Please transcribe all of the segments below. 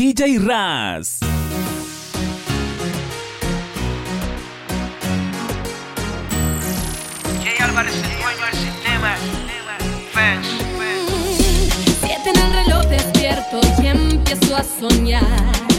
DJ Raz. Jay Álvarez, el dueño del sistema. Fans. En el reloj despierto y empiezo a soñar.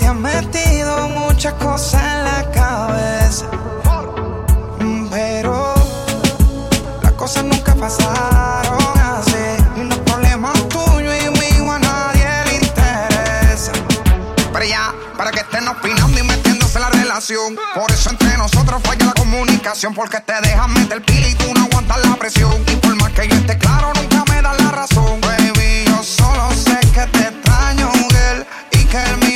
Te has metido muchas cosas en la cabeza. Pero las cosas nunca pasaron así. Y los problemas tuyos y míos a nadie le interesa. Pero ya, para que estén opinando y metiéndose en la relación. Por eso entre nosotros falla la comunicación. Porque te dejan meter pila y tú no aguantas la presión. Y por más que yo esté claro, nunca me das la razón. Baby, yo solo sé que te extraño, girl. Y que el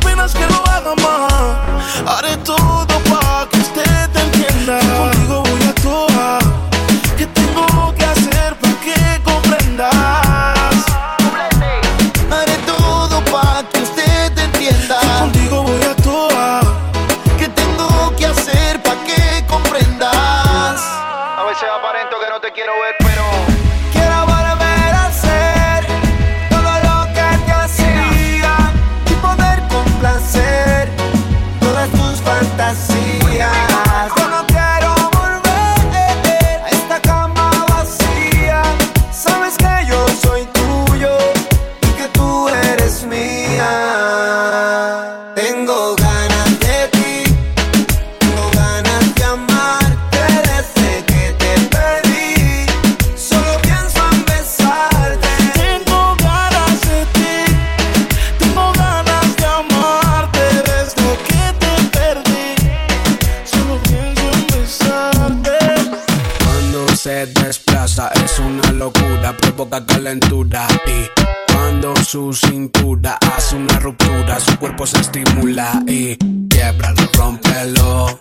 apenas que lo haga más. Haré todo para que I see. Su cintura, hace una ruptura, su cuerpo se estimula y quiebralo, rompelo,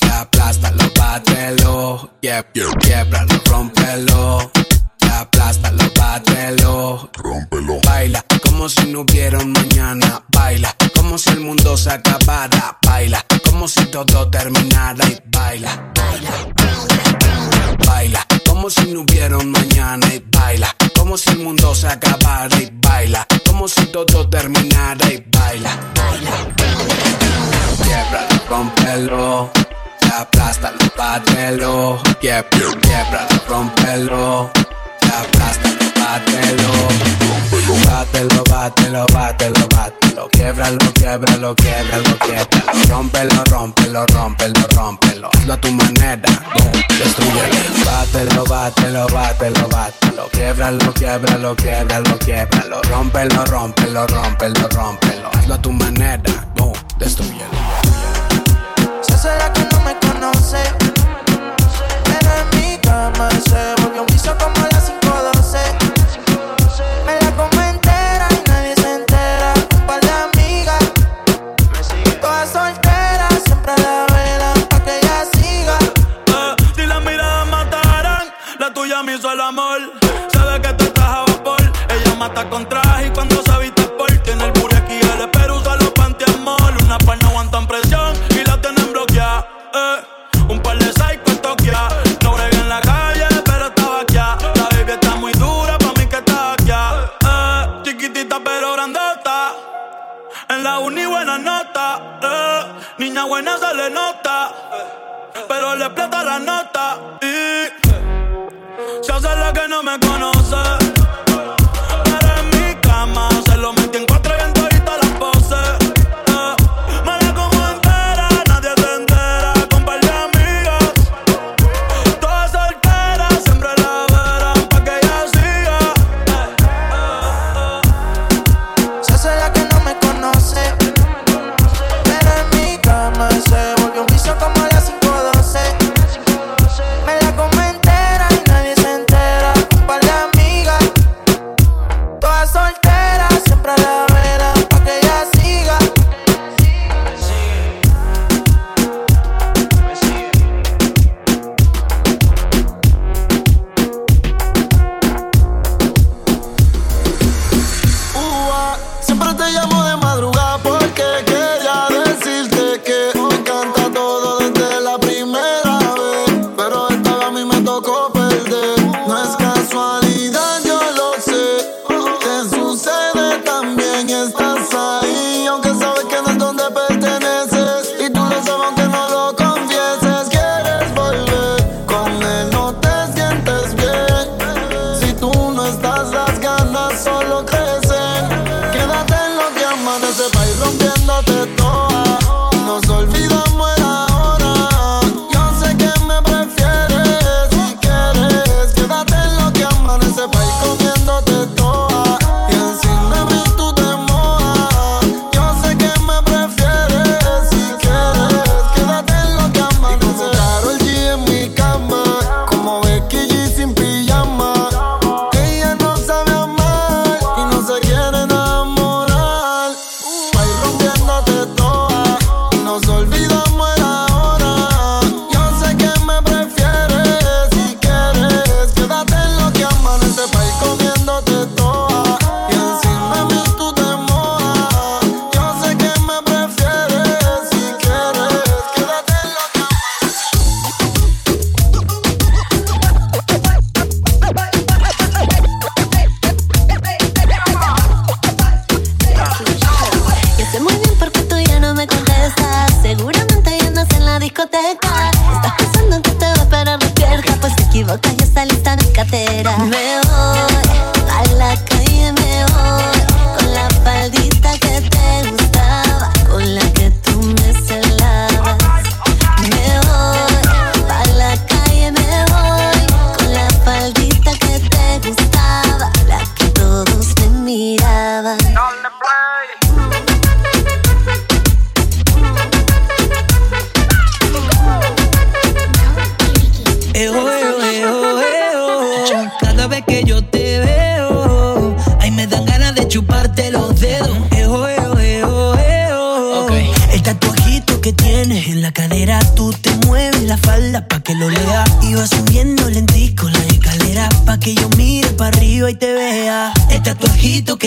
y aplástalo, bátelo, Quiebra, yeah, quiebralo, rompelo, y aplástalo, bátelo, rompelo. Baila como si no hubiera un mañana, baila como si el mundo se acabara, baila como si todo terminara y baila, baila, baila. baila como si no hubiera un mañana y baila. Como si el mundo se acabara y baila. Como si todo terminara y baila. Baila, baila. rompelo. Aplasta, pátelo. Quiebra, rompelo. Aplasta bátelo. Bátelo, bátelo, bátelo, bátelo. Quiebralo, quiebralo, quiebralo, quiebralo. Rómpelo, rómpelo, rómpelo, rómpelo. Hazlo a tu manera, destruyelo. Bátelo, bátelo, bátelo, bátelo. Quiebralo, quiebralo, quiebralo, quiebralo. Rómpelo, rómpelo, rómpelo, rómpelo. Hazlo a tu manera, boom, destruyelo. Se hace la que no me conoce, pero en mi cama se la uni buena nota, eh. niña buena se le nota, pero le explota la nota y eh. se hace la que no me conoce.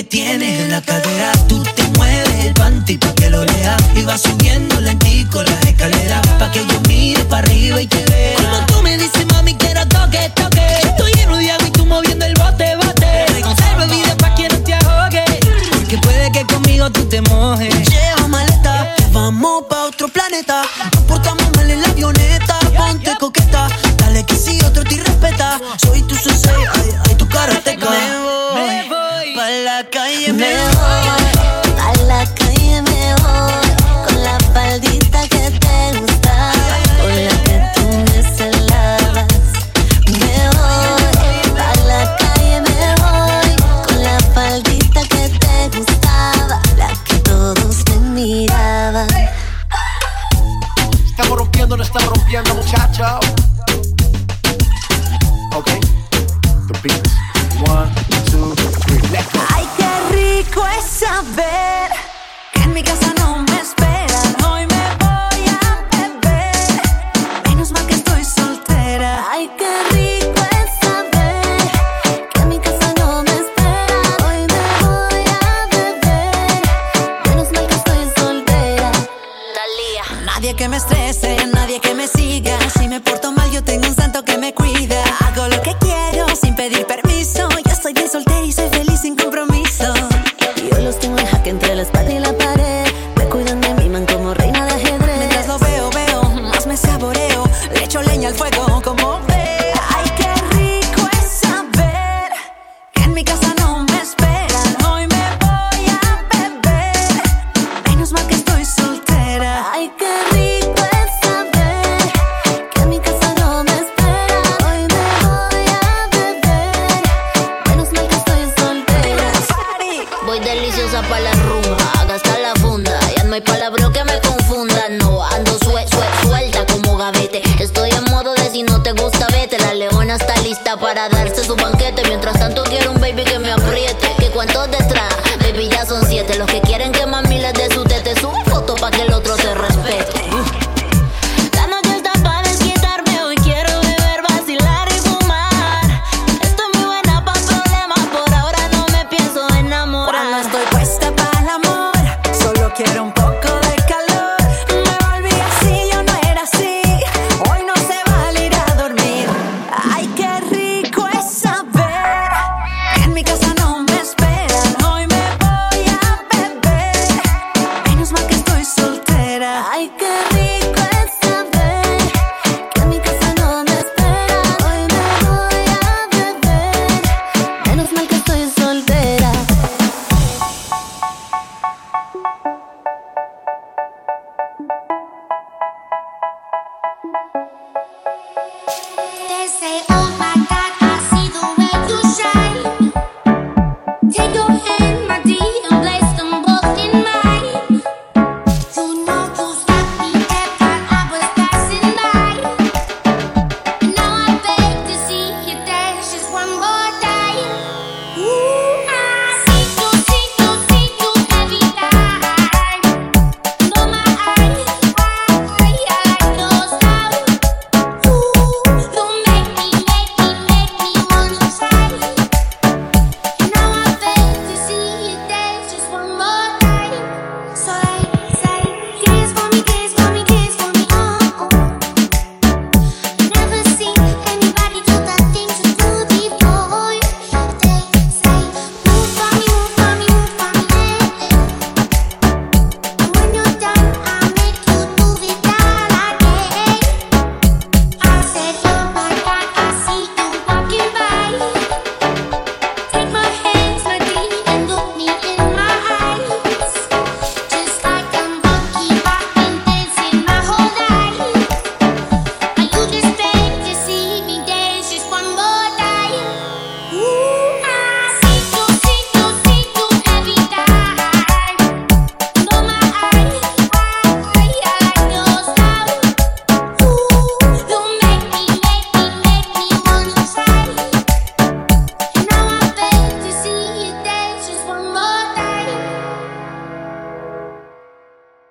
tienes en la cadera. Tú te mueves el panty pa' que lo lea. Y vas subiendo lentico las escaleras pa' que yo mire pa' arriba y te vea. Cuando tú me dices, mami, que quiero toque, toque. Estoy lleno de agua y tú moviendo el bote, bote. Reserva vida pa' que no te ahogues. Porque puede que conmigo tú te mojes. Lleva maleta, yeah. vamos pa' otro planeta. Nos portamos mal en la avioneta. Ponte coqueta, dale que si otro te respeta. Soy tu sensei, ay, ay, tu karateca. you been? que me estrese.